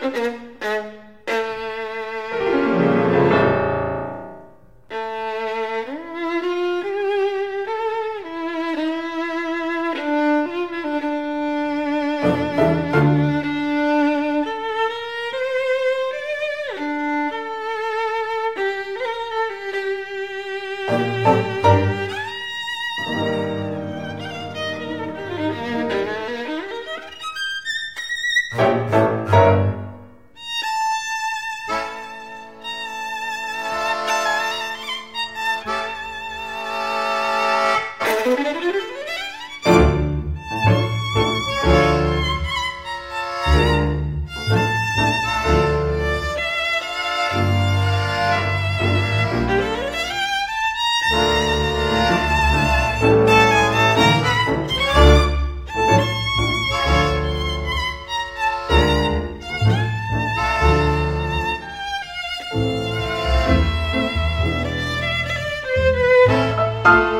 Musik Musik